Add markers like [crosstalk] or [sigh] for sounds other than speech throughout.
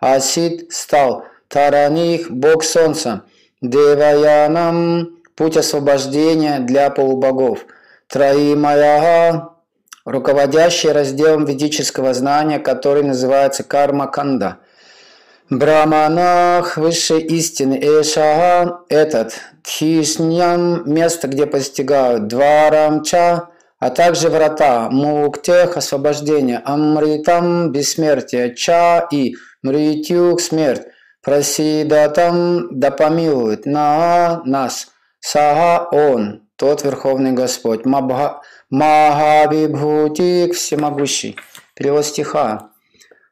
Асид стал, Тараних – Бог Солнца, Деваянам – путь освобождения для полубогов, Траимаяга – руководящий разделом ведического знания, который называется Карма-канда. Браманах – высшей истины, Эшага – этот, Тхишням – место, где постигают, Дварамча – а также врата Муктех – освобождение, Амритам – бессмертие, Ча и Мритюк – смерть, Просидатам – да помилует, На нас, Сага – он, тот Верховный Господь, Мабха, всемогущий. Перевод стиха.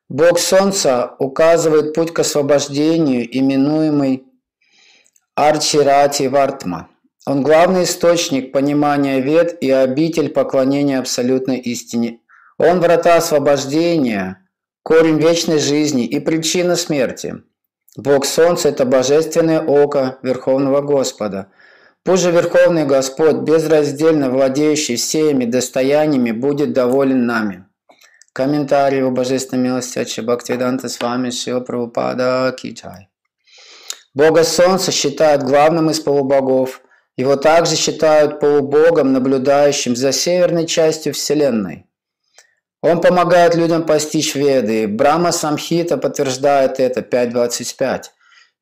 Бог Солнца указывает путь к освобождению, именуемый Арчирати Вартма. Он главный источник понимания вед и обитель поклонения абсолютной истине. Он врата освобождения, корень вечной жизни и причина смерти. Бог Солнца – это божественное око Верховного Господа. Пусть же Верховный Господь, безраздельно владеющий всеми достояниями, будет доволен нами. Комментарий о божественной милости от Бхактивиданта с вами Шила Прабхупада Кичай. Бога Солнца считают главным из полубогов – его также считают полубогом, наблюдающим за северной частью Вселенной. Он помогает людям постичь веды. Брама Самхита подтверждает это 5.25.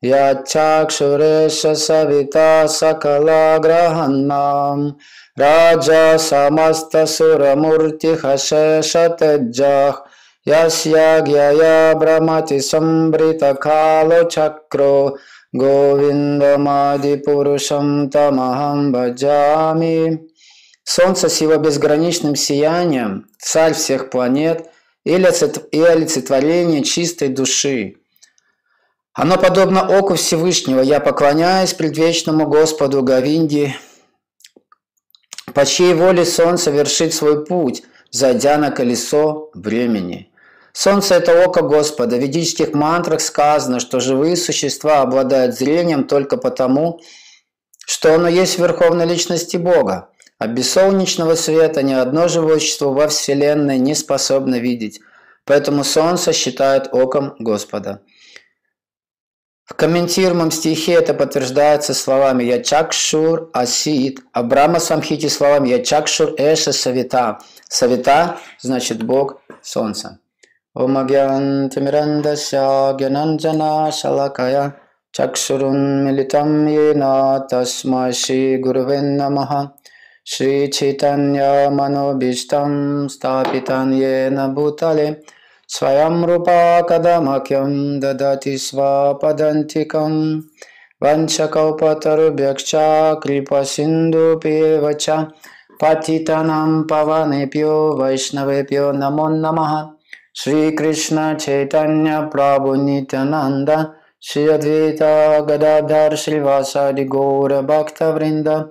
Я чакшуреша савита сакала граханнам раджа самаста сурамурти хашеша теджах ясья гьяя брамати самбрита кало чакро Говиндамади-пурушам тамахам баджами. Солнце с его безграничным сиянием, царь всех планет и олицетворение чистой души. Оно подобно оку Всевышнего. Я поклоняюсь предвечному Господу Гавинди, по чьей воле солнце вершит свой путь, зайдя на колесо времени. Солнце – это око Господа. В ведических мантрах сказано, что живые существа обладают зрением только потому, что оно есть в верховной личности Бога. А без солнечного света ни одно живое существо во Вселенной не способно видеть. Поэтому Солнце считают оком Господа. В комментируемом стихе это подтверждается словами «Ячакшур асид», а в Брахма Самхите словами «Ячакшур эша савита». Савита значит Бог Солнца. Om Agyantimirandasya Gyananjana Shalakaya Chakshurunmilitam Yena Tasma Shri Guruven श्रीचैतन्यमनोभीष्टं स्थापितं येन भूतले, स्वयं रूपा कदमख्यं ददति स्वपदन्तिकं। वंशकौपतरुभ्यश्च कृपसिन्धुपेव च, पतितनं पवनेभ्यो, वैष्णवेभ्यो नमो नमः। श्रीकृष्णचैतन्यप्रभुनितनन्द श्री अद्वैता गदाधर श्रीवासादि गौरभक्तवृन्द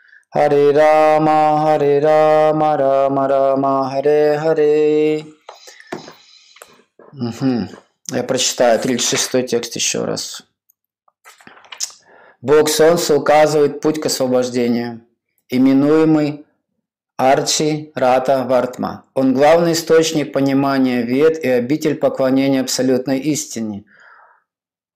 Hare Rama, Hare Rama, Rama Rama, Hare Hare. Угу. Я прочитаю 36 текст еще раз. Бог Солнца указывает путь к освобождению, именуемый Арчи Рата Вартма. Он главный источник понимания вед и обитель поклонения абсолютной истине –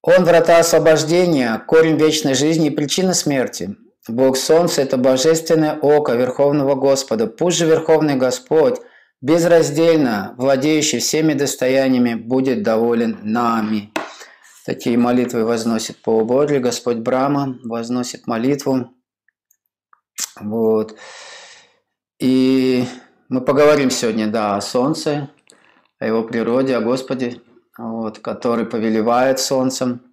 он врата освобождения, корень вечной жизни и причина смерти. Бог Солнца – это божественное око Верховного Господа. Пусть же Верховный Господь, безраздельно владеющий всеми достояниями, будет доволен нами. Такие молитвы возносит по Бодри, Господь Брама возносит молитву. Вот. И мы поговорим сегодня, да, о Солнце, о его природе, о Господе, вот, который повелевает солнцем.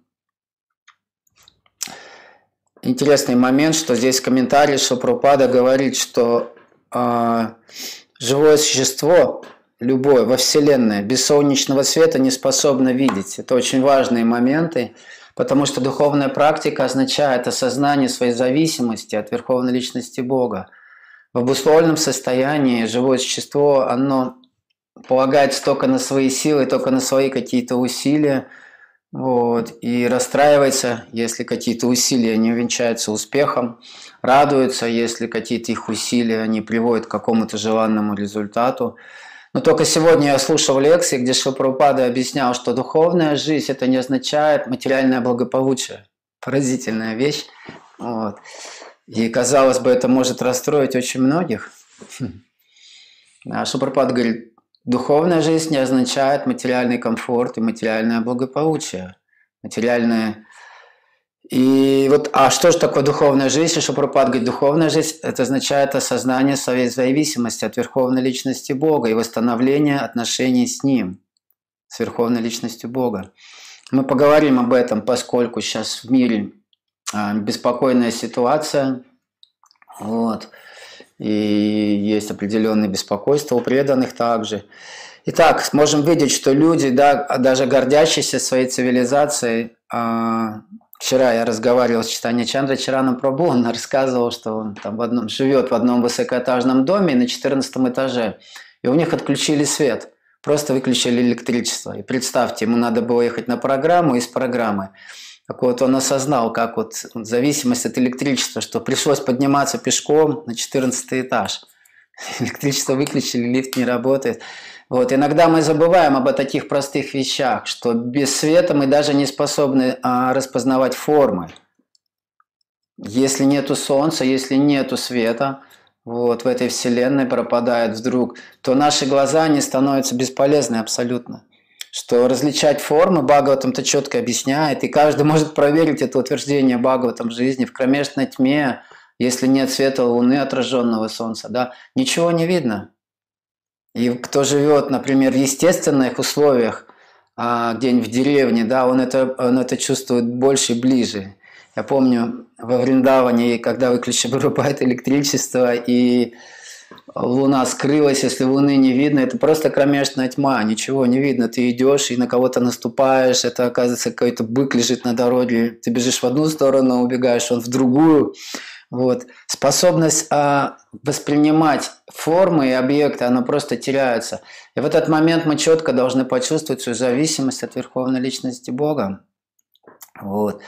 Интересный момент, что здесь в комментарии Шапрупада говорит, что э, живое существо, любое во Вселенной, без солнечного света не способно видеть. Это очень важные моменты, Потому что духовная практика означает осознание своей зависимости от Верховной Личности Бога. В обусловленном состоянии живое существо, оно полагается только на свои силы, только на свои какие-то усилия, вот, и расстраивается, если какие-то усилия не увенчаются успехом, радуется, если какие-то их усилия не приводят к какому-то желанному результату. Но только сегодня я слушал лекции, где Шилпрапада объяснял, что духовная жизнь это не означает материальное благополучие. Поразительная вещь. Вот. И казалось бы, это может расстроить очень многих. [laughs] А Шилпрапад говорит, духовная жизнь не означает материальный комфорт и материальное благополучие. Материальное и вот, а что же такое духовная жизнь? Что Пропад говорит, духовная жизнь – это означает осознание своей зависимости от Верховной Личности Бога и восстановление отношений с Ним, с Верховной Личностью Бога. Мы поговорим об этом, поскольку сейчас в мире а, беспокойная ситуация, вот, и есть определенные беспокойства у преданных также. Итак, можем видеть, что люди, да, даже гордящиеся своей цивилизацией, а, Вчера я разговаривал с Читани Чандра Чараном Прабу, он рассказывал, что он там в одном, живет в одном высокоэтажном доме на 14 этаже, и у них отключили свет, просто выключили электричество. И представьте, ему надо было ехать на программу из программы. Так вот он осознал, как вот зависимость от электричества, что пришлось подниматься пешком на 14 этаж. [laughs] Электричество выключили, лифт не работает. Вот, иногда мы забываем об таких простых вещах, что без света мы даже не способны а, распознавать формы. Если нету солнца, если нету света, вот в этой вселенной пропадает вдруг, то наши глаза не становятся бесполезны абсолютно. Что различать формы Бхагаватам-то четко объясняет, и каждый может проверить это утверждение Бхагаватам жизни. В кромешной тьме, если нет света луны, отраженного солнца, да, ничего не видно. И кто живет, например, в естественных условиях, а, где-нибудь в деревне, да, он это, он это чувствует больше и ближе. Я помню во Вриндаване, когда выключили вырубает [laughs] электричество, и луна скрылась, если луны не видно, это просто кромешная тьма, ничего не видно. Ты идешь и на кого-то наступаешь, это оказывается какой-то бык лежит на дороге, ты бежишь в одну сторону, убегаешь, он в другую. Вот. Способность а, воспринимать формы и объекты, она просто теряется. И в этот момент мы четко должны почувствовать свою зависимость от Верховной Личности Бога. Вот.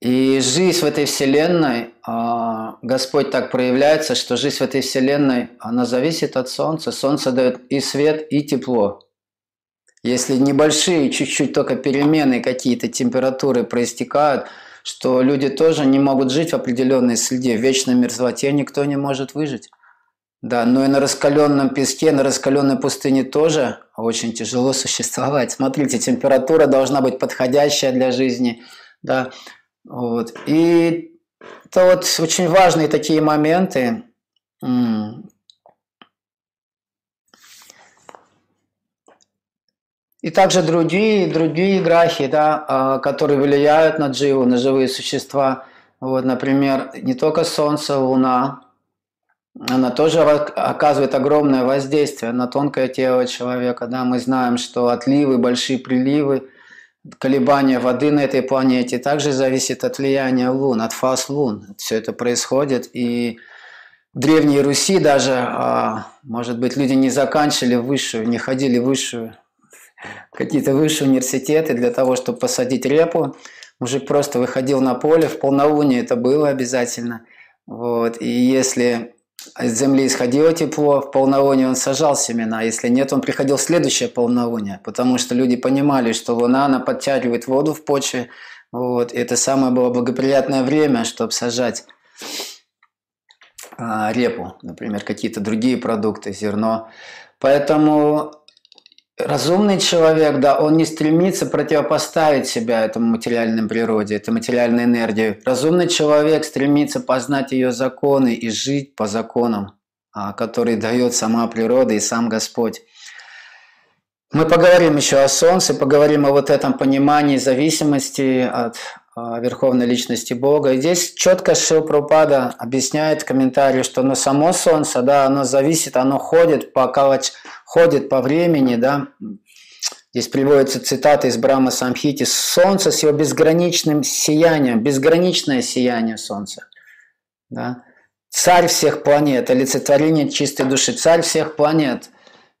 И жизнь в этой Вселенной, а, Господь так проявляется, что жизнь в этой Вселенной, она зависит от Солнца. Солнце дает и свет, и тепло. Если небольшие, чуть-чуть только перемены, какие-то температуры проистекают – что люди тоже не могут жить в определенной среде, в вечной мерзлоте никто не может выжить. Да, но и на раскаленном песке, на раскаленной пустыне тоже очень тяжело [laughs] существовать. Смотрите, температура должна быть подходящая для жизни. Да, вот. И это вот очень важные такие моменты. И также другие, другие грахи, да, а, которые влияют на дживу, на живые существа. Вот, например, не только Солнце, Луна, она тоже оказывает огромное воздействие на тонкое тело человека. Да? Мы знаем, что отливы, большие приливы, колебания воды на этой планете также зависит от влияния лун, от фаз лун. Все это происходит. И в Древней Руси даже, а, может быть, люди не заканчивали высшую, не ходили высшую какие-то высшие университеты для того, чтобы посадить репу. Мужик просто выходил на поле, в полнолуние это было обязательно. Вот. И если из земли исходило тепло, в полнолуние он сажал семена, если нет, он приходил в следующее полнолуние, потому что люди понимали, что луна, она подтягивает воду в почве, вот, и это самое было благоприятное время, чтобы сажать а, репу, например, какие-то другие продукты, зерно. Поэтому Разумный человек, да, он не стремится противопоставить себя этому материальной природе, этой материальной энергии. Разумный человек стремится познать ее законы и жить по законам, а, которые дает сама природа и сам Господь. Мы поговорим еще о Солнце, поговорим о вот этом понимании зависимости от а, Верховной Личности Бога. И здесь четко Шилпрупада объясняет в комментарии, что оно само Солнце, да, оно зависит, оно ходит по, ходит по времени, да. Здесь приводится цитата из Брама Самхити. Солнце с его безграничным сиянием, безграничное сияние Солнца. Да? Царь всех планет, олицетворение чистой души, царь всех планет.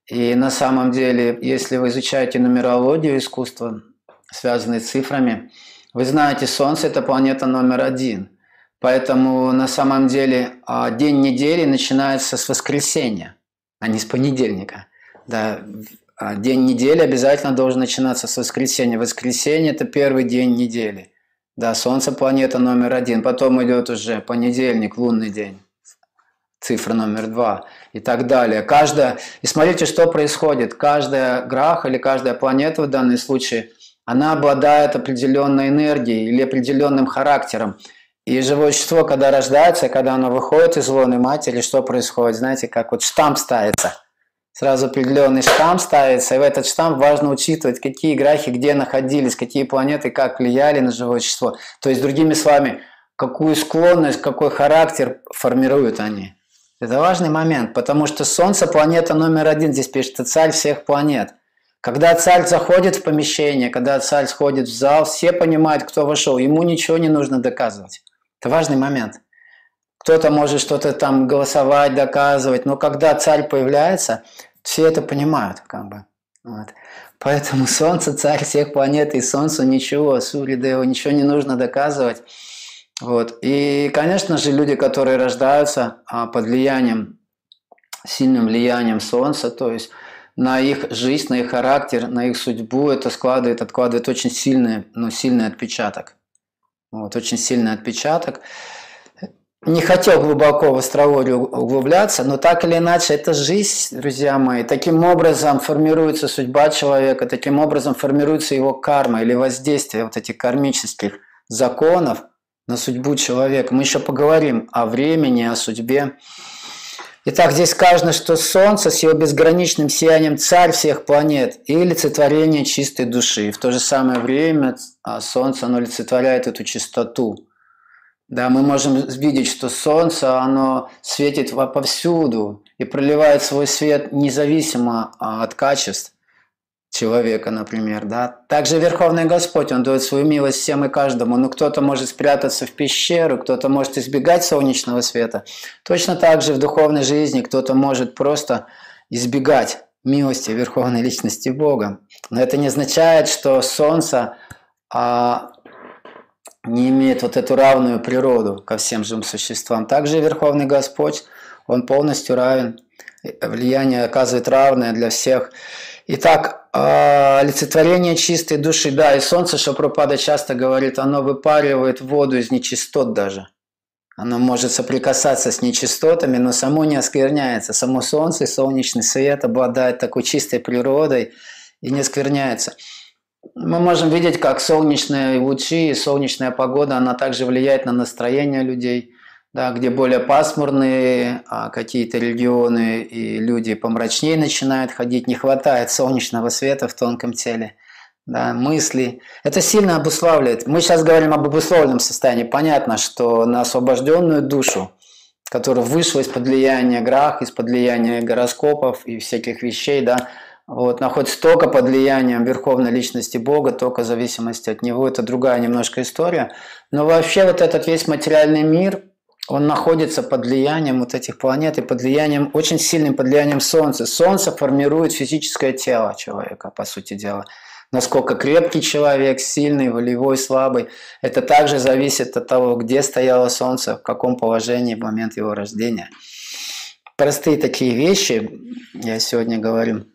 И на самом деле, если вы изучаете нумерологию искусства, связанные с цифрами, вы знаете, Солнце – это планета номер один. Поэтому на самом деле а, день недели начинается с воскресенья, а не с понедельника. Да, а, день недели обязательно должен начинаться с воскресенья. Воскресенье – это первый день недели. Да, Солнце – планета номер один. Потом идет уже понедельник, лунный день цифра номер два и так далее. Каждая, и смотрите, что происходит. Каждая грах или каждая планета в данном случае, она обладает определенной энергией или определенным характером. И живое существо, когда рождается, когда оно выходит из лоны матери, что происходит? Знаете, как вот штамп ставится. Сразу определенный штамп ставится, и в этот штамп важно учитывать, какие грахи где находились, какие планеты как влияли на живое существо. То есть, другими словами, какую склонность, какой характер формируют они. Это важный момент, потому что Солнце – планета номер один, здесь пишется царь всех планет. Когда царь заходит в помещение, когда царь сходит в зал, все понимают, кто вошел, ему ничего не нужно доказывать. Это важный момент. Кто-то может что-то там голосовать, доказывать, но когда царь появляется, все это понимают, как бы. Вот. Поэтому [laughs] Солнце – царь всех планет, и Солнцу ничего, Суридеву ничего не нужно доказывать. Вот. И, конечно же, люди, которые рождаются а, под влиянием, сильным влиянием Солнца, то есть на их жизнь, на их характер, на их судьбу, это складывает, откладывает очень сильный, ну, сильный отпечаток. Вот, очень сильный отпечаток. Не хотел глубоко в астрологию углубляться, но так или иначе, это жизнь, друзья мои. Таким образом формируется судьба человека, таким образом формируется его карма или воздействие вот этих кармических законов – на судьбу человека. Мы еще поговорим о времени, о судьбе. Итак, здесь сказано, что Солнце с его безграничным сиянием царь всех планет и олицетворение чистой души. И в то же самое время а, Солнце, оно олицетворяет эту чистоту. Да, мы можем видеть, что Солнце, оно светит повсюду и проливает свой свет независимо а, от качеств человека, например, да. Также Верховный Господь, Он дает свою милость всем и каждому. Но кто-то может спрятаться в пещеру, кто-то может избегать солнечного света. Точно так же в духовной жизни кто-то может просто избегать милости Верховной Личности Бога. Но это не означает, что Солнце а, не имеет вот эту равную природу ко всем живым существам. Также Верховный Господь, Он полностью равен. Влияние оказывает равное для всех. Итак, а, олицетворение чистой души, да, и солнце, что пропада часто говорит, оно выпаривает воду из нечистот даже. Оно может соприкасаться с нечистотами, но само не оскверняется. Само солнце солнечный свет обладает такой чистой природой и не оскверняется. Мы можем видеть, как солнечные лучи и солнечная погода, она также влияет на настроение людей – да, где более пасмурные а какие-то регионы и люди помрачнее начинают ходить, не хватает солнечного света в тонком теле, да, мысли. Это сильно обуславливает. Мы сейчас говорим об обусловленном состоянии. Понятно, что на освобожденную душу, которая вышла из-под влияния грах, из-под влияния гороскопов и всяких вещей, да, вот, находится только под влиянием верховной личности Бога, только в зависимости от Него. Это другая немножко история. Но вообще вот этот весь материальный мир – он находится под влиянием вот этих планет и под влиянием, очень сильным под влиянием Солнца. Солнце формирует физическое тело человека, по сути дела. Насколько крепкий человек, сильный, волевой, слабый, это также зависит от того, где стояло Солнце, в каком положении в момент его рождения. Простые такие вещи, я сегодня говорю.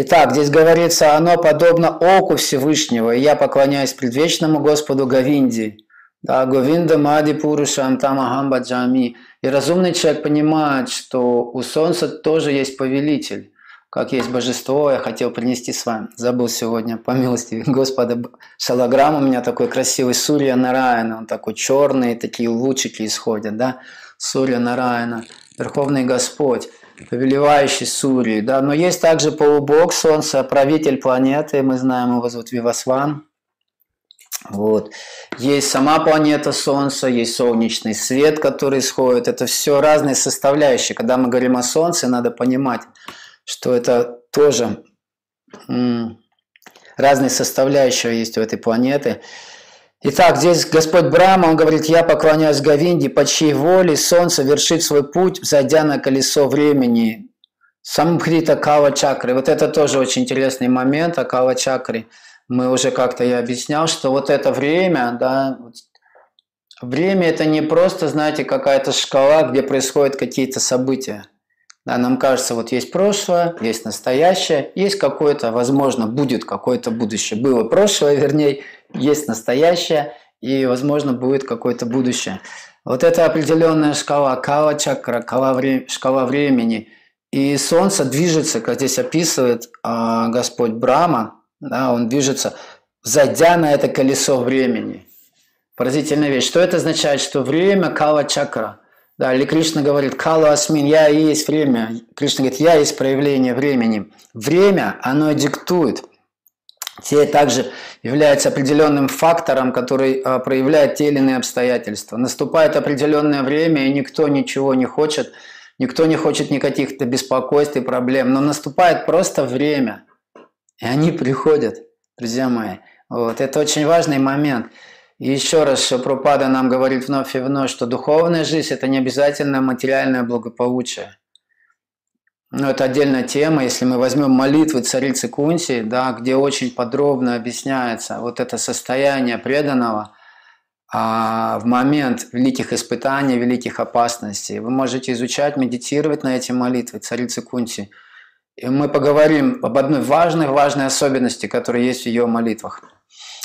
Итак, здесь говорится, оно подобно оку Всевышнего, и я поклоняюсь предвечному Господу Гавинди, да, Говинда Мади Пурушам Тамахам Баджами. И разумный человек понимает, что у Солнца тоже есть повелитель. Как есть божество, я хотел принести с вами. Забыл сегодня, по милости Господа, шалограмм у меня такой красивый, Сурья Нараяна. Он такой черный, такие лучики исходят, да. Сурья Нараяна, Верховный Господь повелевающий Сурьей, да, но есть также полубог Солнца, правитель планеты, мы знаем его зовут Вивасван, вот. Есть сама планета Солнца, есть солнечный свет, который исходит. Это все разные составляющие. Когда мы говорим о Солнце, надо понимать, что это тоже разные составляющие есть у этой планеты. Итак, здесь Господь Брама, он говорит, я поклоняюсь Говинде, по чьей воле Солнце вершит свой путь, зайдя на колесо времени. Самбхрита Кава Чакры. Вот это тоже очень интересный момент о Кава Чакре. Мы уже как-то я объяснял, что вот это время, да, время это не просто, знаете, какая-то шкала, где происходят какие-то события. Да, нам кажется, вот есть прошлое, есть настоящее, есть какое-то, возможно, будет какое-то будущее. Было прошлое, вернее, есть настоящее и, возможно, будет какое-то будущее. Вот это определенная шкала, кала чакра, кала вре, шкала времени. И Солнце движется, как здесь описывает э, Господь Брама, да, он движется, зайдя на это колесо времени. Поразительная вещь. Что это означает? Что время кала чакра. Да, или Кришна говорит, кала асмин, я и есть время. Кришна говорит, я есть проявление времени. Время, оно диктует – те также являются определенным фактором, который а, проявляет те или иные обстоятельства. Наступает определенное время, и никто ничего не хочет, никто не хочет никаких-то беспокойств и проблем, но наступает просто время, и они приходят, друзья мои. Вот. Это очень важный момент. И еще раз, что Пропада нам говорит вновь и вновь, что духовная жизнь – это не обязательно материальное благополучие. Ну, это отдельная тема. Если мы возьмем молитвы царицы Кунси, да, где очень подробно объясняется вот это состояние преданного а, в момент великих испытаний, великих опасностей, вы можете изучать, медитировать на эти молитвы царицы Кунси. И мы поговорим об одной важной, важной особенности, которая есть в ее молитвах.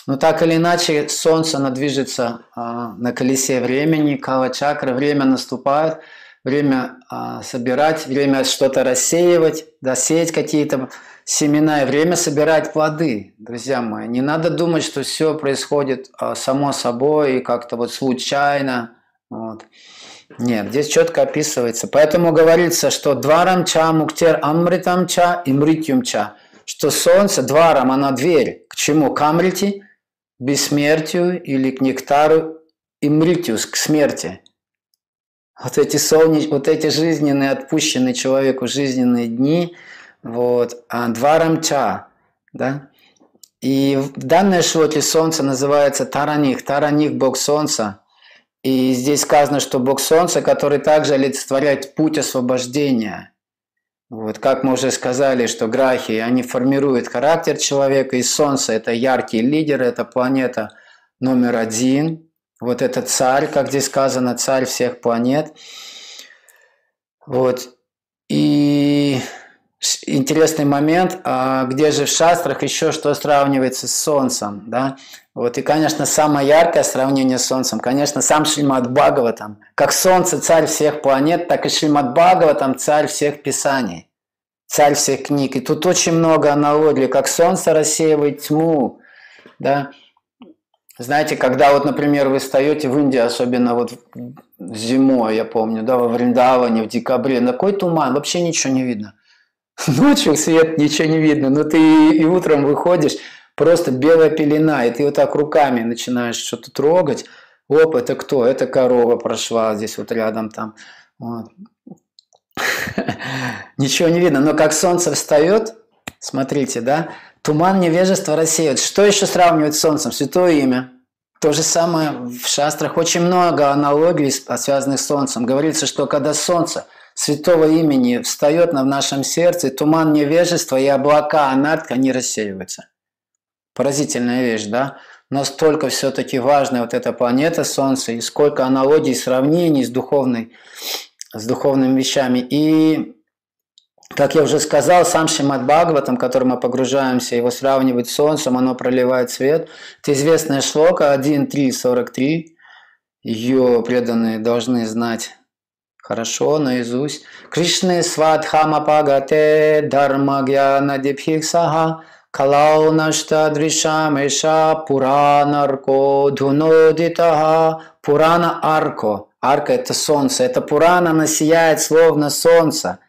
Но так или иначе, Солнце, оно движется а, на колесе времени, кава чакра, время наступает – время а, собирать, время что-то рассеивать, да, сеять какие-то семена и время собирать плоды, друзья мои. Не надо думать, что все происходит а, само собой и как-то вот случайно. Вот. Нет, здесь четко описывается. Поэтому говорится, что дварам ча муктер амритам ча и мритюм ча. Что солнце, дварам, она дверь. К чему? К амрити, бессмертию или к нектару и мритюс, к смерти. Вот эти, солнеч... вот эти жизненные, отпущенные человеку жизненные дни, вот, а два рамча, да, и в данной шлоке солнце называется Тараних, Тараних – Бог Солнца. И здесь сказано, что Бог Солнца, который также олицетворяет путь освобождения. Вот, как мы уже сказали, что грахи, они формируют характер человека, и Солнце – это яркий лидер, это планета номер один, вот этот царь, как здесь сказано, царь всех планет. Вот. И интересный момент, а где же в шастрах еще что сравнивается с Солнцем, да? Вот и, конечно, самое яркое сравнение с Солнцем, конечно, сам Шримад Бхагаватам. Как Солнце царь всех планет, так и Шримад Бхагаватам царь всех писаний, царь всех книг. И тут очень много аналогий, как Солнце рассеивает тьму, да, знаете, когда вот, например, вы встаете в Индии, особенно вот зимой, я помню, да, во Вриндаване, в декабре, такой туман, вообще ничего не видно. [laughs] Ночью свет ничего не видно, но ты и утром выходишь, просто белая пелена, и ты вот так руками начинаешь что-то трогать. Оп, это кто? Это корова прошла здесь вот рядом там. Вот. [laughs] Ничего не видно, но как солнце встает, смотрите, да, Туман невежества рассеивает. Что еще сравнивать с Солнцем? Святое имя. То же самое в шастрах. Очень много аналогий, связанных с Солнцем. Говорится, что когда Солнце святого имени встает в нашем сердце, туман невежества и облака анартка не рассеиваются. Поразительная вещь, да? Настолько все-таки важная вот эта планета Солнце, и сколько аналогий, сравнений с, духовной, с духовными вещами. И как я уже сказал, сам Шимат Бхагаватам, в мы погружаемся, его сравнивать с Солнцем, оно проливает свет. Это известная шлока 1.3.43. Ее преданные должны знать хорошо, наизусть. Кришны свадхама пагате дharma гьяна дипхиксаха калау нашта дришам эша пуранарко дунодитаха пурана арко. Арка – это солнце. Это Пурана, она сияет словно солнце.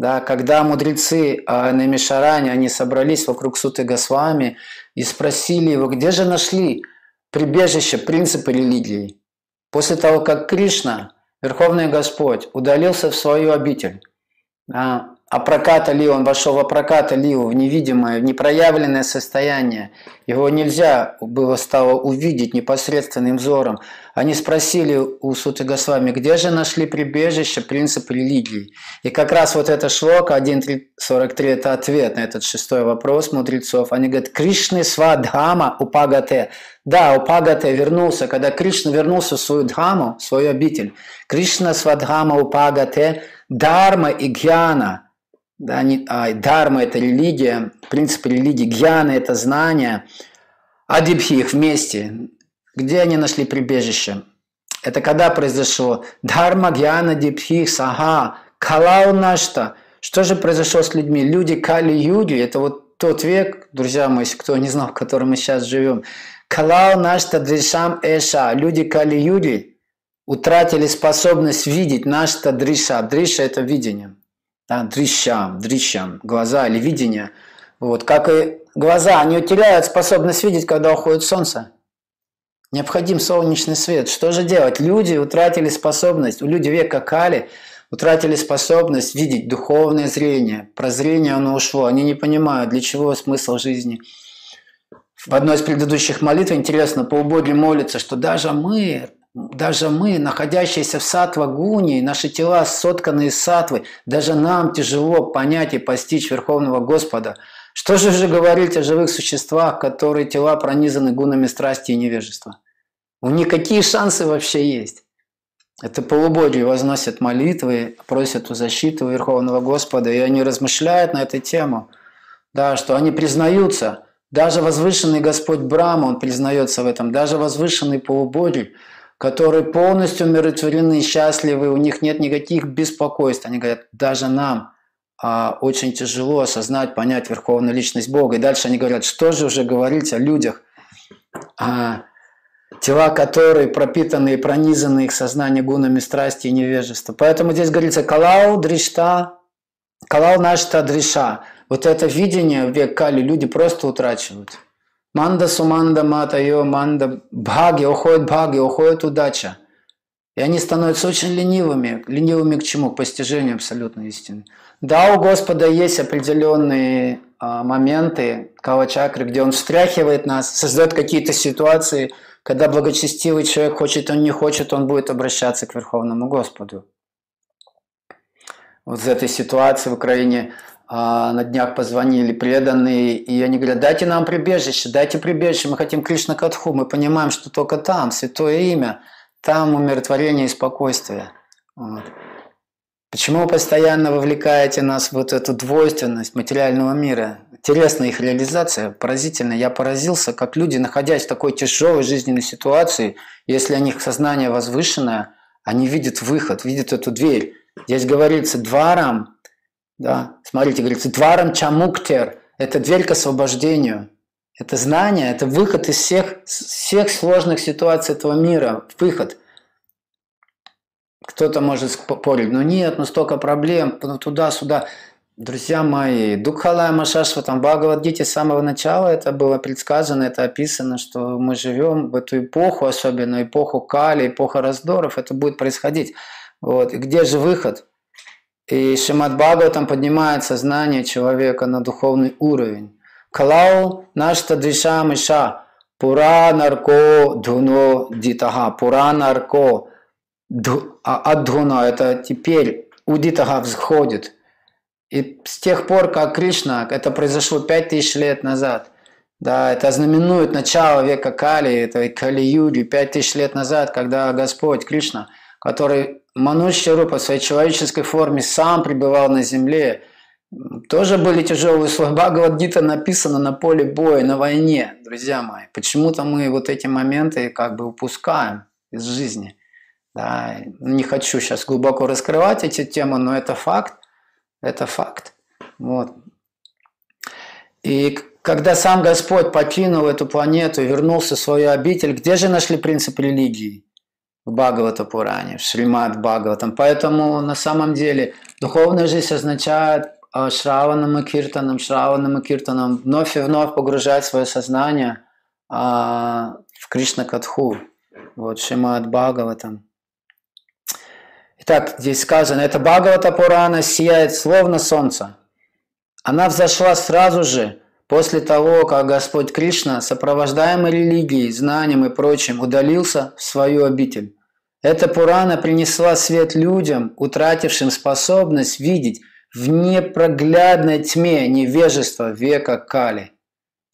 Да, когда мудрецы а, на Мишаране, они собрались вокруг Суты Госвами и спросили его, где же нашли прибежище, принципы религии. После того, как Кришна, Верховный Господь, удалился в свою обитель, да, Апраката Лио, он вошел в Апраката Лио, в невидимое, в непроявленное состояние. Его нельзя было стало увидеть непосредственным взором. Они спросили у Суты Госвами, где же нашли прибежище принцип религии. И как раз вот это шлока 1.43 – это ответ на этот шестой вопрос мудрецов. Они говорят, Кришны свадхама упагате. Да, упагате вернулся, когда Кришна вернулся в свою дхаму, в свою обитель. Кришна свадхама упагате, дарма и гьяна – да, не, а, дарма – это религия, принцип религии, гьяна – это знание, адибхи их вместе. Где они нашли прибежище? Это когда произошло? Дharma, гьяна, дипхи, сага, калау нашта. Что же произошло с людьми? Люди Кали-юги, это вот тот век, друзья мои, если кто не знал, в котором мы сейчас живем. Калау нашта дришам эша. Люди Кали-юги утратили способность видеть нашта дриша. Дриша – это видение да, дрищам, дрищам, глаза или видение. Вот, как и глаза, они теряют способность видеть, когда уходит солнце. Необходим солнечный свет. Что же делать? Люди утратили способность, люди века Кали утратили способность видеть духовное зрение. Прозрение оно ушло. Они не понимают, для чего смысл жизни. В одной из предыдущих молитв, интересно, по убоге молится, что даже мы, даже мы, находящиеся в сатва гуни, наши тела сотканы из сатвы, даже нам тяжело понять и постичь Верховного Господа. Что же же говорить о живых существах, которые тела пронизаны гунами страсти и невежества? У них какие шансы вообще есть? Это полубоги возносят молитвы, просят у защиты Верховного Господа, и они размышляют на эту тему, да, что они признаются, даже возвышенный Господь Брама, он признается в этом, даже возвышенный полубоги, которые полностью умиротворены, счастливы, у них нет никаких беспокойств. Они говорят, даже нам а, очень тяжело осознать, понять Верховную Личность Бога. И дальше они говорят, что же уже говорить о людях, а, тела которые пропитаны и пронизаны их сознание гунами страсти и невежества. Поэтому здесь говорится «калау дришта», «калау нашта дриша». Вот это видение в век Кали люди просто утрачивают – Манда суманда мата йо манда бхаги, уходит бхаги, уходит удача. И они становятся очень ленивыми. Ленивыми к чему? К постижению абсолютной истины. Да, у Господа есть определенные а, моменты кава-чакры, где Он встряхивает нас, создает какие-то ситуации, когда благочестивый человек хочет, он не хочет, он будет обращаться к Верховному Господу. Вот в этой ситуации в Украине а, на днях позвонили преданные, и они говорят, дайте нам прибежище, дайте прибежище, мы хотим Кришна Катху, мы понимаем, что только там, святое имя, там умиротворение и спокойствие. Вот. Почему вы постоянно вовлекаете нас в вот эту двойственность материального мира? Интересная их реализация, поразительно. Я поразился, как люди, находясь в такой тяжелой жизненной ситуации, если у них сознание возвышенное, они видят выход, видят эту дверь. Здесь говорится, дварам да? Смотрите, говорится, дварам чамуктер – это дверь к освобождению. Это знание, это выход из всех, всех сложных ситуаций этого мира. Выход. Кто-то может спорить, ну нет, ну столько проблем, ну туда-сюда. Друзья мои, Дукхалая Машашва, там Бхагавадгите с самого начала это было предсказано, это описано, что мы живем в эту эпоху, особенно эпоху Кали, эпоху раздоров, это будет происходить. Вот. И где же выход? И Шимат там поднимает сознание человека на духовный уровень. Калау нашта дриша миша пура нарко дуно дитага. Пура нарко адхуна. Это теперь у дитага взходит. И с тех пор, как Кришна, это произошло пять тысяч лет назад, да, это знаменует начало века Кали, это Кали-Юги, пять тысяч лет назад, когда Господь Кришна, который Мануща Рупа в своей человеческой форме сам пребывал на земле. Тоже были тяжелые условия. Бхагавадгита написано на поле боя, на войне, друзья мои. Почему-то мы вот эти моменты как бы упускаем из жизни. Да, не хочу сейчас глубоко раскрывать эти темы, но это факт. Это факт. Вот. И когда сам Господь покинул эту планету и вернулся в свою обитель, где же нашли принцип религии? В Бхагавата Пуране, в Шримад Бхагаватам. Поэтому на самом деле духовная жизнь означает а, Шраванам и Киртаном, Шраванам и Киртаном вновь и вновь погружать свое сознание а, в Кришна Катху, вот Шримад Бхагаватам. Итак, здесь сказано, это Бхагавата Пурана сияет словно солнце. Она взошла сразу же после того, как Господь Кришна, сопровождаемый религией, знанием и прочим, удалился в свою обитель. Эта Пурана принесла свет людям, утратившим способность видеть в непроглядной тьме невежества века Кали.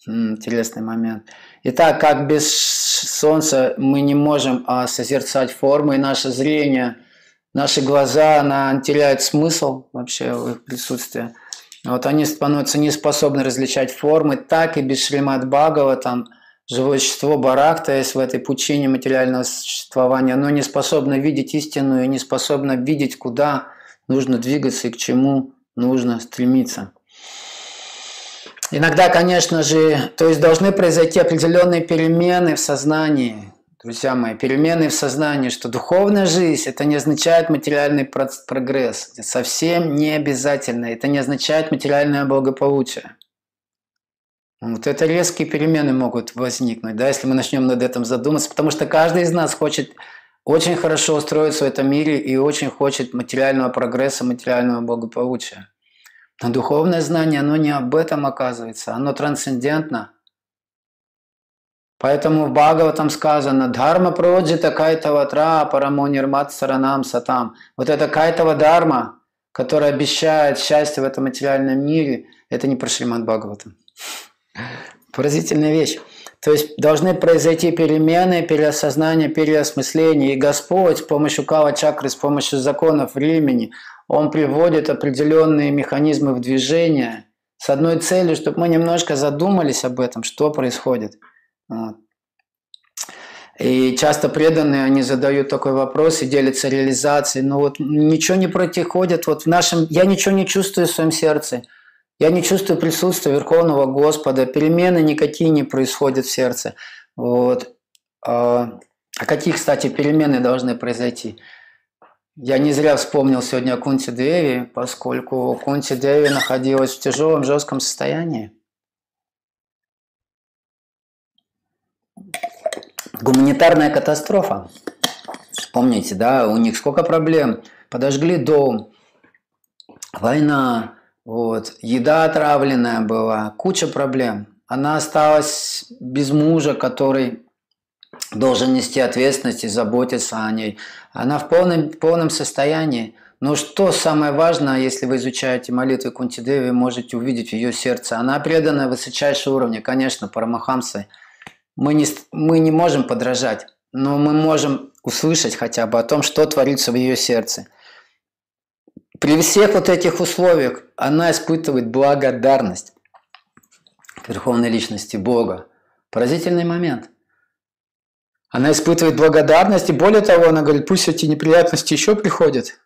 Интересный момент. Итак, как без солнца мы не можем а, созерцать формы, и наше зрение, наши глаза, она теряет смысл вообще в их присутствии. Вот они становятся не способны различать формы, так и без Шримад Бхагава, там, живое существо Баракта есть в этой пучине материального существования, оно не способно видеть истину и не способно видеть, куда нужно двигаться и к чему нужно стремиться. Иногда, конечно же, то есть должны произойти определенные перемены в сознании, друзья мои, перемены в сознании, что духовная жизнь – это не означает материальный прогресс, совсем не обязательно, это не означает материальное благополучие. Вот это резкие перемены могут возникнуть, да, если мы начнем над этим задуматься, потому что каждый из нас хочет очень хорошо устроиться в этом мире и очень хочет материального прогресса, материального благополучия. Но духовное знание, оно не об этом оказывается, оно трансцендентно. Поэтому в Бхагаватам сказано «Дхарма проджита кайтава тра парамо нирмат саранам сатам». Вот это кайтава дharma, которая обещает счастье в этом материальном мире, это не про Шримад Бхагаватам. Поразительная вещь. То есть должны произойти перемены, переосознание, переосмысление. И Господь с помощью кава чакры, с помощью законов времени, он приводит определенные механизмы в движение с одной целью, чтобы мы немножко задумались об этом, что происходит. И часто преданные, они задают такой вопрос и делятся реализацией. Но вот ничего не происходит. Вот в нашем... Я ничего не чувствую в своем сердце. Я не чувствую присутствия Верховного Господа. Перемены никакие не происходят в сердце. Вот. А, а какие, кстати, перемены должны произойти? Я не зря вспомнил сегодня о Кунти Деви, поскольку Кунти Деви находилась в тяжелом, жестком состоянии. Гуманитарная катастрофа. Помните, да, у них сколько проблем. Подожгли дом, война, вот, еда отравленная была, куча проблем. Она осталась без мужа, который должен нести ответственность и заботиться о ней. Она в полном, полном состоянии. Но что самое важное, если вы изучаете молитвы Кунтидеви, можете увидеть в ее сердце. Она предана высочайшего уровня, конечно, Парамахамсы. Мы не, мы не можем подражать, но мы можем услышать хотя бы о том, что творится в ее сердце. При всех вот этих условиях она испытывает благодарность к Верховной Личности Бога. Поразительный момент – она испытывает благодарность, и более того, она говорит, пусть эти неприятности еще приходят,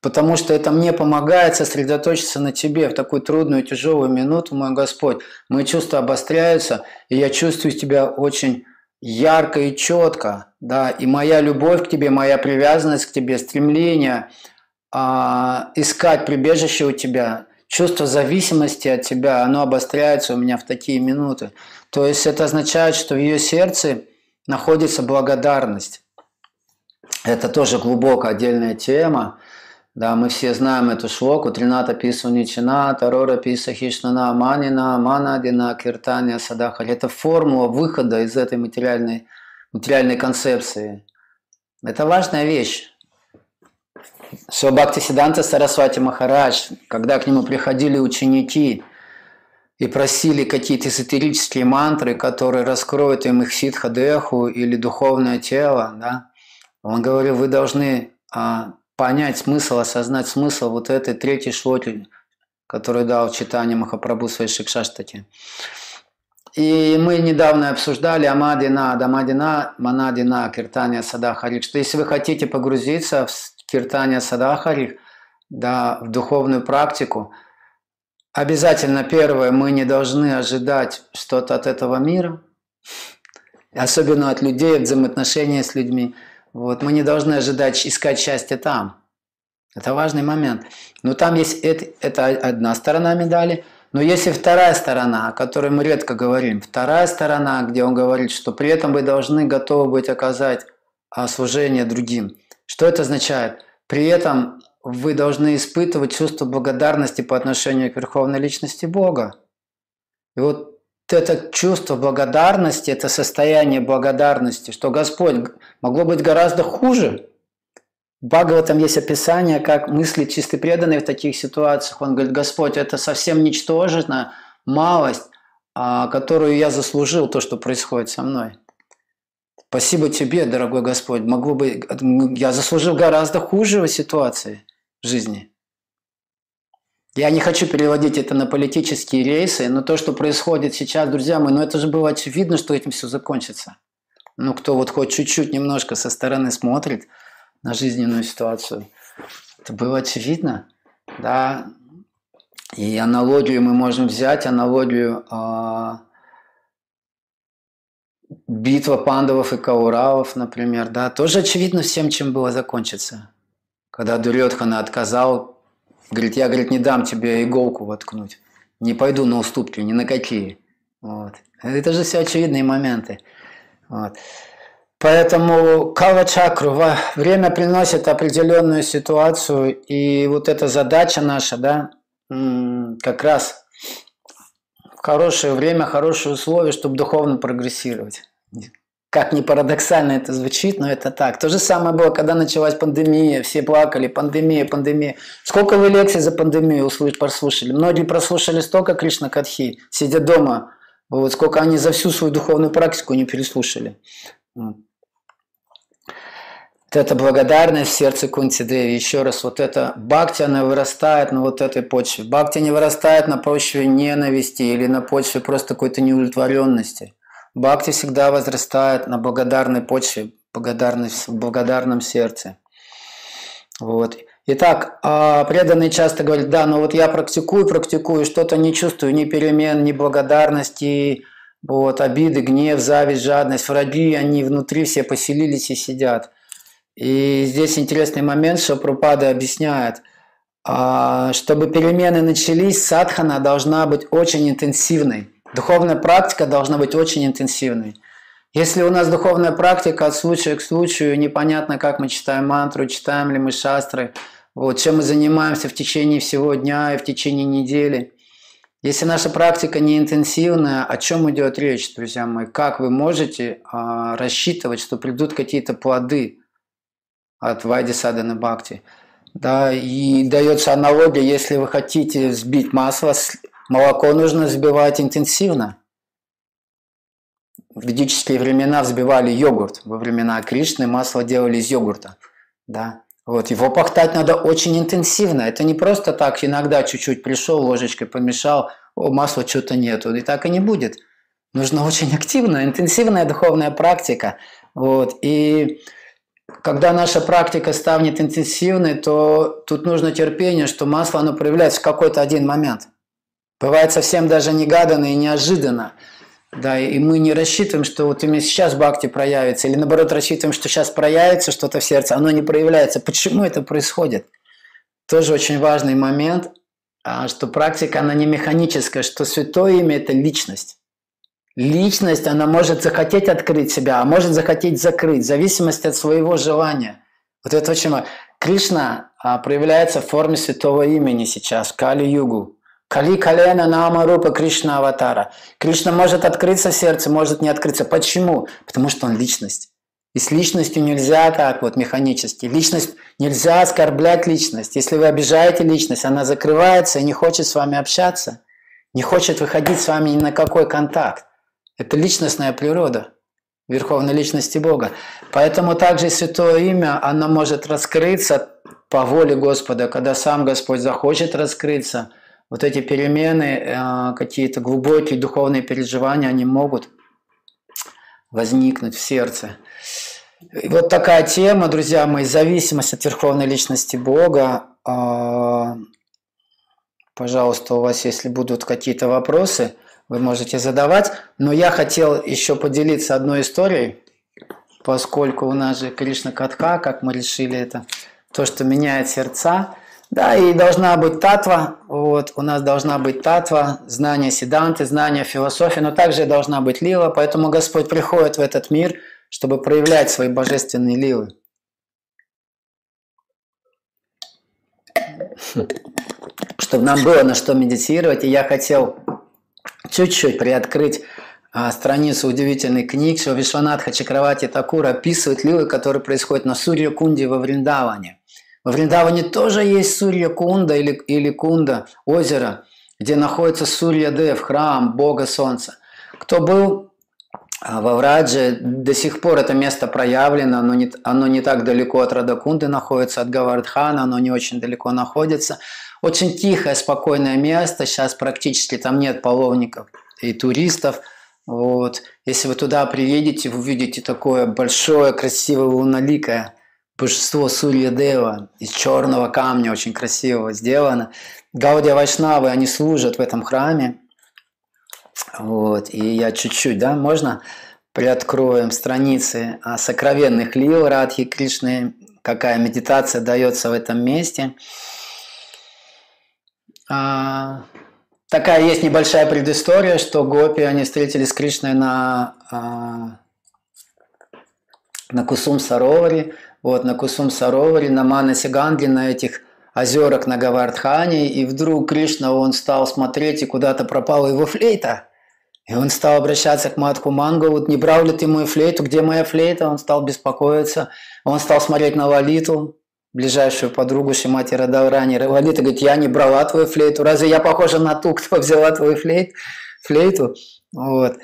потому что это мне помогает сосредоточиться на тебе в такую трудную, тяжелую минуту, мой Господь. Мои чувства обостряются, и я чувствую тебя очень ярко и четко, да, и моя любовь к тебе, моя привязанность к тебе, стремление а, искать прибежище у тебя, чувство зависимости от тебя, оно обостряется у меня в такие минуты. То есть это означает, что в ее сердце находится благодарность. Это тоже глубокая отдельная тема. Да, мы все знаем эту шлоку. Трината пису ничина, тарора писа хишнана, манина, манадина, киртания, садахали. Это формула выхода из этой материальной, материальной концепции. Это важная вещь. Свабхакти Сиданта Сарасвати Махарадж, когда к нему приходили ученики – и просили какие-то эзотерические мантры, которые раскроют им их ситхадеху или духовное тело, да, он говорил, вы должны а, понять смысл, осознать смысл вот этой третьей шлоки, которую дал читание Махапрабху своей Шикшаштаки. И мы недавно обсуждали Амадина, Дамадина, Манадина, Киртания Садахарик, что если вы хотите погрузиться в Киртания Садахарик, да, в духовную практику – Обязательно первое, мы не должны ожидать что-то от этого мира, особенно от людей, от взаимоотношения с людьми. Вот, мы не должны ожидать искать счастье там. Это важный момент. Но там есть это, это одна сторона медали, но есть и вторая сторона, о которой мы редко говорим. Вторая сторона, где он говорит, что при этом вы должны готовы быть оказать а, служение другим. Что это означает? при этом вы должны испытывать чувство благодарности по отношению к Верховной Личности Бога. И вот это чувство благодарности, это состояние благодарности, что Господь могло быть гораздо хуже. В Бхагаватам есть описание, как мысли чисто преданные в таких ситуациях. Он говорит, Господь, это совсем ничтожно, малость, а, которую я заслужил, то, что происходит со мной. Спасибо тебе, дорогой Господь. Могло бы, я заслужил гораздо хуже ситуации в жизни. Я не хочу переводить это на политические рейсы, но то, что происходит сейчас, друзья мои, ну это же было очевидно, что этим все закончится. Ну, кто вот хоть чуть-чуть немножко со стороны смотрит на жизненную ситуацию, это было очевидно, да. И аналогию мы можем взять, аналогию э, битва пандавов и кауравов, например, да, тоже очевидно всем, чем было закончиться. Когда Дурьотхана отказал Говорит, я, говорит, не дам тебе иголку воткнуть. Не пойду на уступки, ни на какие. Вот. Это же все очевидные моменты. Вот. Поэтому кава чакру время приносит определенную ситуацию, и вот эта задача наша, да, как раз хорошее время, хорошие условия, чтобы духовно прогрессировать. Как ни парадоксально это звучит, но это так. То же самое было, когда началась пандемия, все плакали, пандемия, пандемия. Сколько вы лекций за пандемию прослушали? Многие прослушали столько Кришна Катхи, сидя дома. Вот сколько они за всю свою духовную практику не переслушали. Вот эта благодарность в сердце Кунти Деви. Еще раз, вот это бхакти, она вырастает на вот этой почве. Бхакти не вырастает на почве ненависти или на почве просто какой-то неудовлетворенности. Бхакти всегда возрастает на благодарной почве, благодарность, в благодарном сердце. Вот. Итак, а, преданные часто говорят, да, но вот я практикую, практикую, что-то не чувствую, ни перемен, ни благодарности, вот, обиды, гнев, зависть, жадность, враги, они внутри все поселились и сидят. И здесь интересный момент, что Пропада объясняет, а, чтобы перемены начались, садхана должна быть очень интенсивной. Духовная практика должна быть очень интенсивной. Если у нас духовная практика от случая к случаю, непонятно, как мы читаем мантру, читаем ли мы шастры, вот, чем мы занимаемся в течение всего дня и в течение недели. Если наша практика не интенсивная, о чем идет речь, друзья мои? Как вы можете а, рассчитывать, что придут какие-то плоды от Вайди Садана Бхакти? Да, и дается аналогия, если вы хотите сбить масло Молоко нужно взбивать интенсивно. В ведические времена взбивали йогурт. Во времена Кришны масло делали из йогурта. Да. Вот, его пахтать надо очень интенсивно. Это не просто так, иногда чуть-чуть пришел, ложечкой помешал, о, масла что-то нету. И так и не будет. Нужно очень активно, интенсивная духовная практика. Вот. И когда наша практика станет интенсивной, то тут нужно терпение, что масло оно проявляется в какой-то один момент. Бывает совсем даже негаданно и неожиданно. Да, и мы не рассчитываем, что вот именно сейчас бхакти проявится, или наоборот рассчитываем, что сейчас проявится что-то в сердце, оно не проявляется. Почему это происходит? Тоже очень важный момент, а, что практика, она не механическая, что святое имя – это личность. Личность, она может захотеть открыть себя, а может захотеть закрыть, в зависимости от своего желания. Вот это очень важно. Кришна а, проявляется в форме святого имени сейчас, Кали-югу. Кали Калена Нама Рупа Кришна Аватара. Кришна может открыться в сердце, может не открыться. Почему? Потому что он личность. И с личностью нельзя так вот механически. Личность нельзя оскорблять личность. Если вы обижаете личность, она закрывается и не хочет с вами общаться, не хочет выходить с вами ни на какой контакт. Это личностная природа Верховной Личности Бога. Поэтому также Святое Имя, оно может раскрыться по воле Господа, когда сам Господь захочет раскрыться – вот эти перемены, э, какие-то глубокие духовные переживания, они могут возникнуть в сердце. И вот такая тема, друзья мои, зависимость от Верховной Личности Бога. А, пожалуйста, у вас, если будут какие-то вопросы, вы можете задавать. Но я хотел еще поделиться одной историей, поскольку у нас же Кришна Катха, как мы решили это, то, что меняет сердца – да, и должна быть татва, вот, у нас должна быть татва, знание седанты, знание философии, но также должна быть лила, поэтому Господь приходит в этот мир, чтобы проявлять свои божественные лилы. чтобы нам было на что медитировать. И я хотел чуть-чуть приоткрыть а, страницу удивительной книги, что Вишванатха Чакравати Такур описывает лилы, которые происходят на Сурья Кунде во Вриндаване. Во Вриндаване тоже есть Сурья Кунда или, или Кунда, озеро, где находится Сурья Дев, храм Бога Солнца. Кто был а, во Врадже, до сих пор это место проявлено, оно не, оно не так далеко от Радакунды находится, от Гавардхана, оно не очень далеко находится. Очень тихое, спокойное место, сейчас практически там нет половников и туристов – вот. Если вы туда приедете, вы увидите такое большое, красивое луноликое божество Сурья Дева из черного камня, очень красиво сделано. Гаудия Вайшнавы, они служат в этом храме. Вот. И я чуть-чуть, да, можно приоткроем страницы о сокровенных лил Радхи Кришны, какая медитация дается в этом месте. А, Такая есть небольшая предыстория, что гопи, они встретились с Кришной на, а, на Кусум Сароваре, вот, на Кусум Сароваре, на Манасе Ганге, на этих озерах на Гавардхане, и вдруг Кришна, он стал смотреть, и куда-то пропала его флейта. И он стал обращаться к Матху Мангу, вот не брал ли ты мою флейту, где моя флейта? Он стал беспокоиться, он стал смотреть на Лалиту, ближайшую подругу Шимати Радаврани Равалита, говорит, я не брала твою флейту, разве я похожа на ту, кто [laughs] взяла твою флейт, флейту? Вот.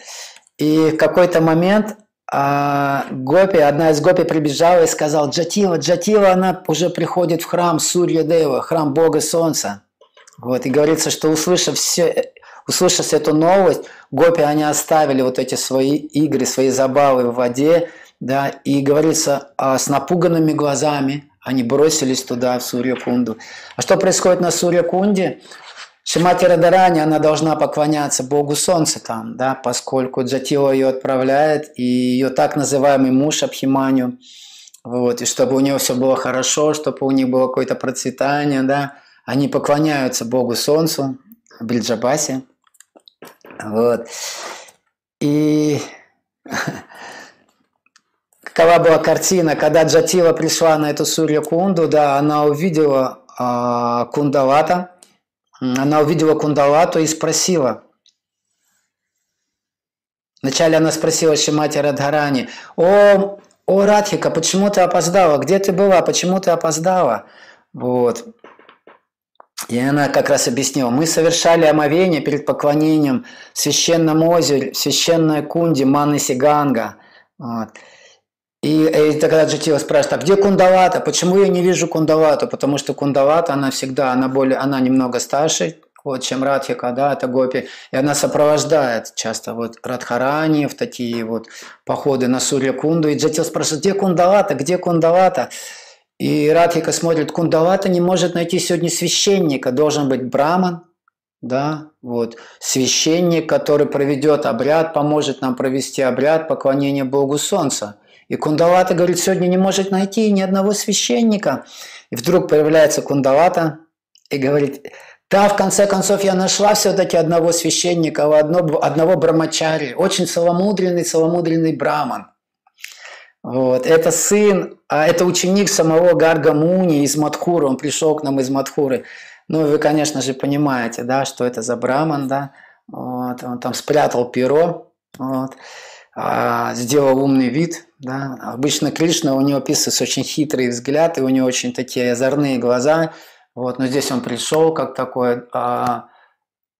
И в какой-то момент а, Гопи, одна из Гопи прибежала и сказала, Джатива, Джатива, она уже приходит в храм Сурья Дева, храм Бога Солнца. Вот, и говорится, что услышав, все, услышав эту новость, Гопи, они оставили вот эти свои игры, свои забавы в воде, да, и говорится, а, с напуганными глазами, они бросились туда, в Сурья-Кунду. А что происходит на Сурья-Кунде? Шимати Радарани, она должна поклоняться Богу Солнца там, да, поскольку Джатила ее отправляет, и ее так называемый муж Абхиманю, вот, и чтобы у нее все было хорошо, чтобы у них было какое-то процветание, да, они поклоняются Богу Солнцу, Бриджабасе, вот, и [laughs] какова была картина, когда Джатила пришла на эту Сурья Кунду, да, она увидела э, Кундалата, она увидела Кундалату и спросила, Вначале она спросила Шимати Радхарани, «О, о, Радхика, почему ты опоздала? Где ты была? Почему ты опоздала?» Вот. И она как раз объяснила, мы совершали омовение перед поклонением священному озеру, священной кунде Маны Сиганга. Вот. И, и тогда Джатила спрашивает, а где Кундалата? Почему я не вижу Кундалату? Потому что Кундалата, она всегда, она более, она немного старше, вот, чем Радхика, да, это Гопи, и она сопровождает часто вот Радхарани в такие вот походы на Сурья Кунду, и Джатил спрашивает, где Кундалата, где Кундалата? И Радхика смотрит, Кундалата не может найти сегодня священника, должен быть браман, да, вот, священник, который проведет обряд, поможет нам провести обряд поклонения Богу Солнца. И Кундалата, говорит, сегодня не может найти ни одного священника. И вдруг появляется Кундалата и говорит, да, в конце концов я нашла все-таки одного священника, одного, одного брамачари, очень целомудренный, целомудренный браман. Вот. Это сын, а это ученик самого Гарга Муни из Мадхуры, он пришел к нам из Мадхуры. Ну, вы, конечно же, понимаете, да, что это за браман, да. Вот. Он там спрятал перо, вот. А, сделал умный вид, да. Обычно Кришна, у него описывается очень хитрый взгляд, и у него очень такие озорные глаза. Вот. Но здесь он пришел как такой а,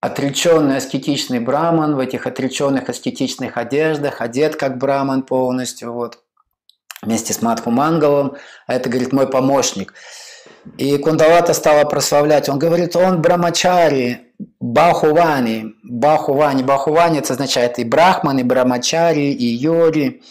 отреченный аскетичный браман в этих отреченных аскетичных одеждах, одет как браман полностью, вот, вместе с Матху Мангалом. А это, говорит, мой помощник. И Кундалата стала прославлять. Он говорит, он брамачари, бахувани. Бахувани. Бахувани это означает и брахман, и брамачари, и йори.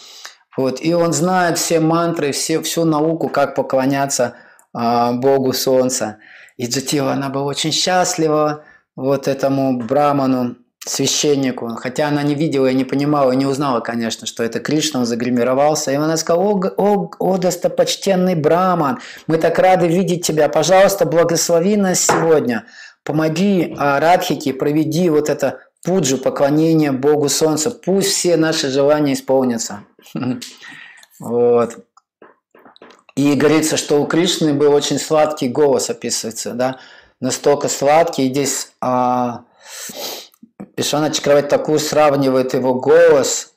Вот, и он знает все мантры, все, всю науку, как поклоняться а, Богу Солнца. И Джатива, она была очень счастлива вот этому браману, священнику, хотя она не видела и не понимала, и не узнала, конечно, что это Кришна, он загримировался, и она сказала, о, о, о достопочтенный браман, мы так рады видеть тебя, пожалуйста, благослови нас сегодня, помоги Радхике, проведи вот это пуджу, поклонение Богу Солнца, пусть все наши желания исполнятся. [laughs] Вот. И говорится, что у Кришны был очень сладкий голос, описывается, да, настолько сладкий. И здесь а, Пишана такую сравнивает его голос,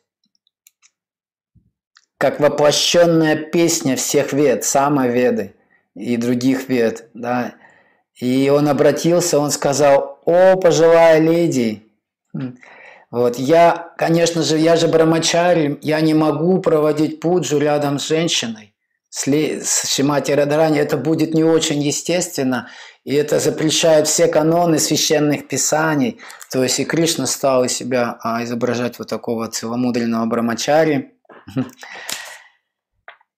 как воплощенная песня всех вед, самоведы и других вед, да. И он обратился, он сказал, о, пожилая леди, вот, я, конечно же, я же брамачари, я не могу проводить пуджу рядом с женщиной с Шимати Радарани, это будет не очень естественно, и это запрещает все каноны священных писаний. То есть и Кришна стал из себя а, изображать вот такого целомудренного брамачари. [laughs]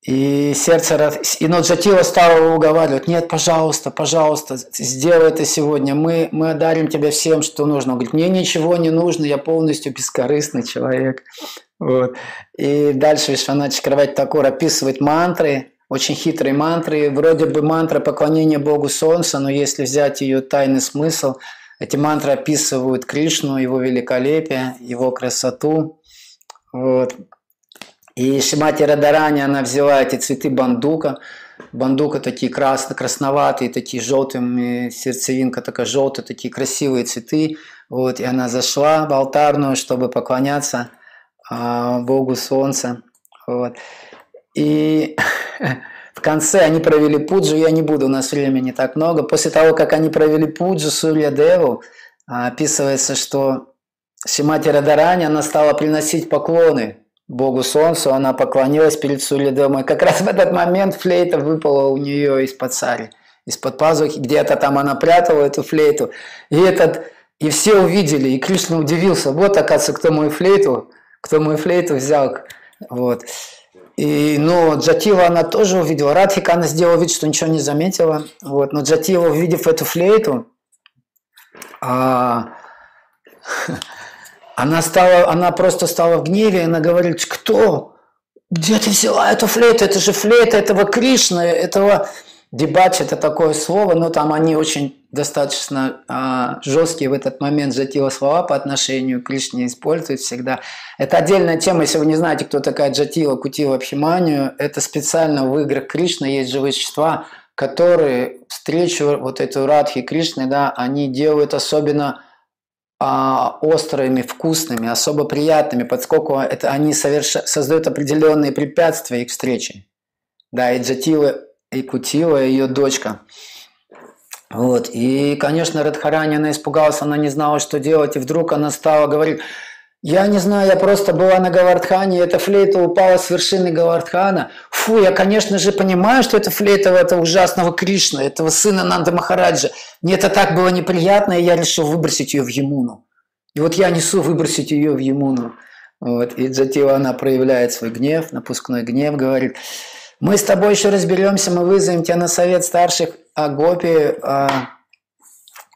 И сердце, и Ноджатива стало его уговаривать, нет, пожалуйста, пожалуйста, сделай это сегодня, мы, мы одарим тебя всем, что нужно. Он говорит, мне ничего не нужно, я полностью бескорыстный человек. Вот. И дальше Вишванат Чакравати Такур описывает мантры, очень хитрые мантры. Вроде бы мантра поклонения Богу Солнца, но если взять ее тайный смысл, эти мантры описывают Кришну, его великолепие, его красоту. Вот. И Шимати Радарани, она взяла эти цветы бандука. Бандука такие красно, красноватые, такие желтыми, сердцевинка такая желтая, такие красивые цветы. Вот, и она зашла в алтарную, чтобы поклоняться а, Богу Солнца. Вот. И [laughs] в конце они провели пуджу, я не буду, у нас времени так много. После того, как они провели пуджу Сурья Деву, а, описывается, что Шимати Радарани, она стала приносить поклоны Богу Солнцу, она поклонилась перед Сурьядевом, и как раз в этот момент флейта выпала у нее из-под цари, из-под пазухи, где-то там она прятала эту флейту, и этот, и все увидели, и Кришна удивился, вот, оказывается, кто мою флейту, кто мою флейту взял, вот. И, ну, Джатива она тоже увидела. Радхика она сделала вид, что ничего не заметила. Вот. Но Джатива, увидев эту флейту, а, [laughs] Она, стала, она просто стала в гневе, и она говорит, кто? Где ты взяла эту флейту? Это же флейта этого Кришны, этого... Дебач – это такое слово, но там они очень достаточно а, жесткие в этот момент Джатила слова по отношению к Кришне используют всегда. Это отдельная тема, если вы не знаете, кто такая Джатила, Кутила, Пхиманию, это специально в играх Кришны есть живые существа, которые встречу вот эту Радхи Кришны, да, они делают особенно острыми, вкусными, особо приятными, поскольку это, они соверш... создают определенные препятствия их встрече. Да, и Джатила, и Кутила, ее дочка. Вот. И, конечно, Радхарани, она испугалась, она не знала, что делать, и вдруг она стала говорить, я не знаю, я просто была на Гавардхане, и эта флейта упала с вершины Гавардхана. Фу, я, конечно же, понимаю, что это флейта этого ужасного Кришны, этого сына Нанда Махараджа. Мне это так было неприятно, и я решил выбросить ее в Емуну. И вот я несу выбросить ее в Емуну. Вот. И Джатива, она проявляет свой гнев, напускной гнев, говорит, мы с тобой еще разберемся, мы вызовем тебя на совет старших Агопи, а,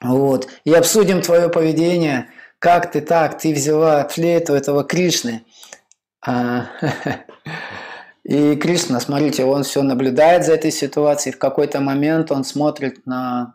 вот, и обсудим твое поведение – как ты так, ты взяла флейту этого Кришны. А, [laughs] и Кришна, смотрите, он все наблюдает за этой ситуацией. В какой-то момент он смотрит на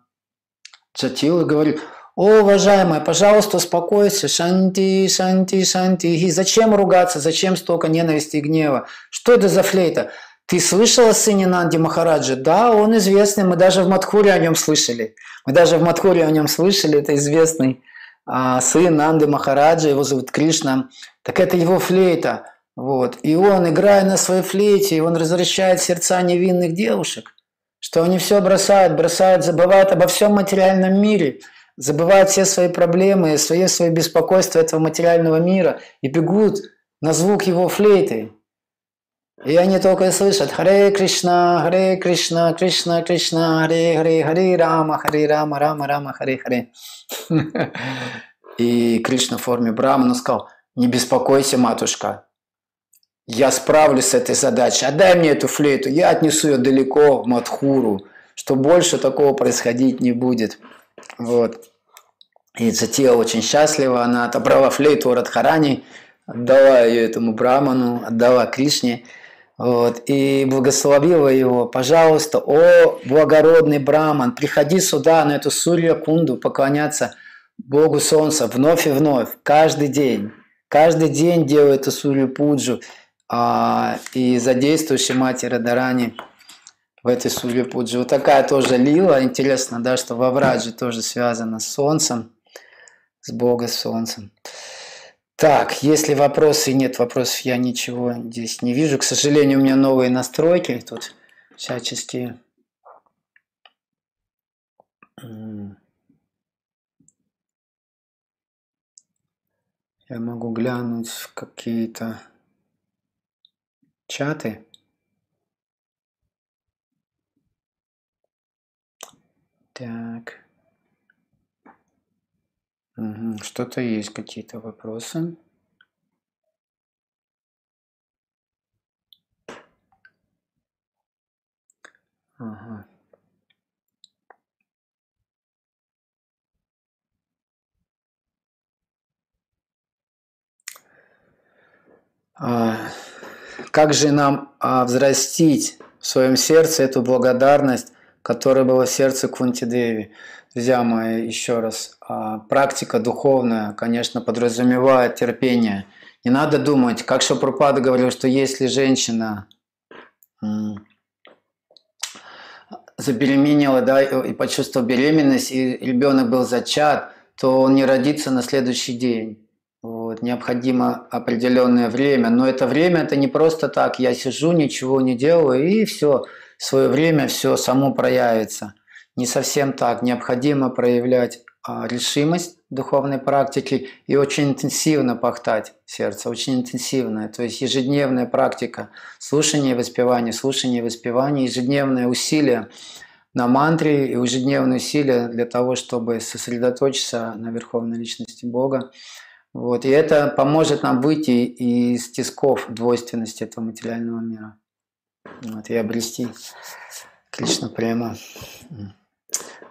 Джатилу и говорит, о, уважаемая, пожалуйста, успокойся, шанти, шанти, шанти. И зачем ругаться, зачем столько ненависти и гнева? Что это за флейта? Ты слышала о сыне Нанди Махараджа? Да, он известный, мы даже в Мадхуре о нем слышали. Мы даже в Мадхуре о нем слышали, это известный а, сын Нанды Махараджа, его зовут Кришна, так это его флейта. Вот. И он, играя на своей флейте, он разрешает сердца невинных девушек, что они все бросают, бросают, забывают обо всем материальном мире, забывают все свои проблемы, свои, свои беспокойства этого материального мира и бегут на звук его флейты. И они только слышат Харе Кришна, Харе Кришна, Кришна Кришна, Харе Харе, Харе Рама, Харе Рама, Рама Рама, Харе Харе. И Кришна в форме Брамана сказал, не беспокойся, матушка, я справлюсь с этой задачей, отдай мне эту флейту, я отнесу ее далеко в Мадхуру, что больше такого происходить не будет. Вот. И Джатия очень счастлива, она отобрала флейту у Радхарани, отдала ее этому браману, отдала Кришне, вот, и благословила его, пожалуйста, о благородный браман, приходи сюда, на эту Сурья Кунду, поклоняться Богу Солнца вновь и вновь, каждый день. Каждый день делай эту Сурью Пуджу а, и задействуй Шимати Радарани в этой Сурья Пуджи. Вот такая тоже лила. Интересно, да, что во Враджи тоже связано с Солнцем, с Бога Солнцем. Так, если вопросы нет вопросов, я ничего здесь не вижу. К сожалению, у меня новые настройки тут всячески. Я могу глянуть в какие-то чаты. Так. Что-то есть, какие-то вопросы. Ага. А, как же нам а, взрастить в своем сердце эту благодарность, которая была в сердце Кунти Деви? Друзья мои, еще раз, а, практика духовная, конечно, подразумевает терпение. Не надо думать, как Шапрупада говорил, что если женщина забеременела да, и почувствовала беременность, и ребенок был зачат, то он не родится на следующий день. Вот, необходимо определенное время, но это время это не просто так, я сижу, ничего не делаю, и все, свое время все само проявится. Не совсем так, необходимо проявлять а, решимость духовной практики и очень интенсивно пахтать сердце, очень интенсивно. То есть ежедневная практика слушания и воспевания, слушания и воспевания, ежедневное усилие на мантре и ежедневные усилия для того, чтобы сосредоточиться на Верховной Личности Бога. Вот. И это поможет нам выйти из тисков двойственности этого материального мира. Вот, и обрести Кришна прямо.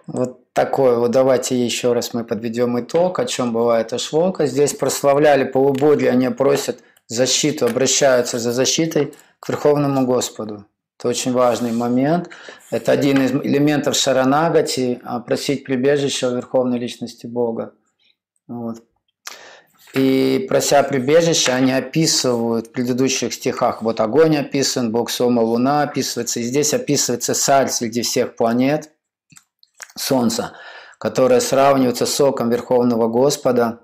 Вот такое. Вот давайте еще раз мы подведем итог, о чем бывает Ашвока. Здесь прославляли полубоги, они просят защиту, обращаются за защитой к Верховному Господу. Это очень важный момент. Это один из элементов Шаранагати, а, просить прибежище у Верховной Личности Бога. Вот. И прося прибежище, они описывают в предыдущих стихах. Вот огонь описан, Бог Сома, Луна описывается. И здесь описывается царь среди всех планет, Солнце, которое сравнивается с соком Верховного Господа.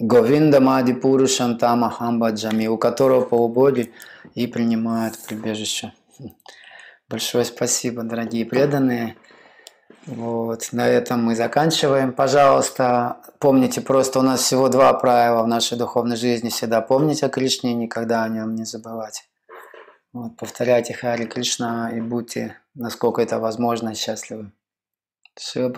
Говинда Мади Пурушам Тамахамбаджами, у которого полубоги и принимают прибежище. Большое спасибо, дорогие преданные. Вот, на этом мы заканчиваем. Пожалуйста, помните, просто у нас всего два правила в нашей духовной жизни. Всегда помните о Кришне, никогда о нем не забывать. Вот, повторяйте Хари Кришна и будьте, насколько это возможно, счастливы. Шива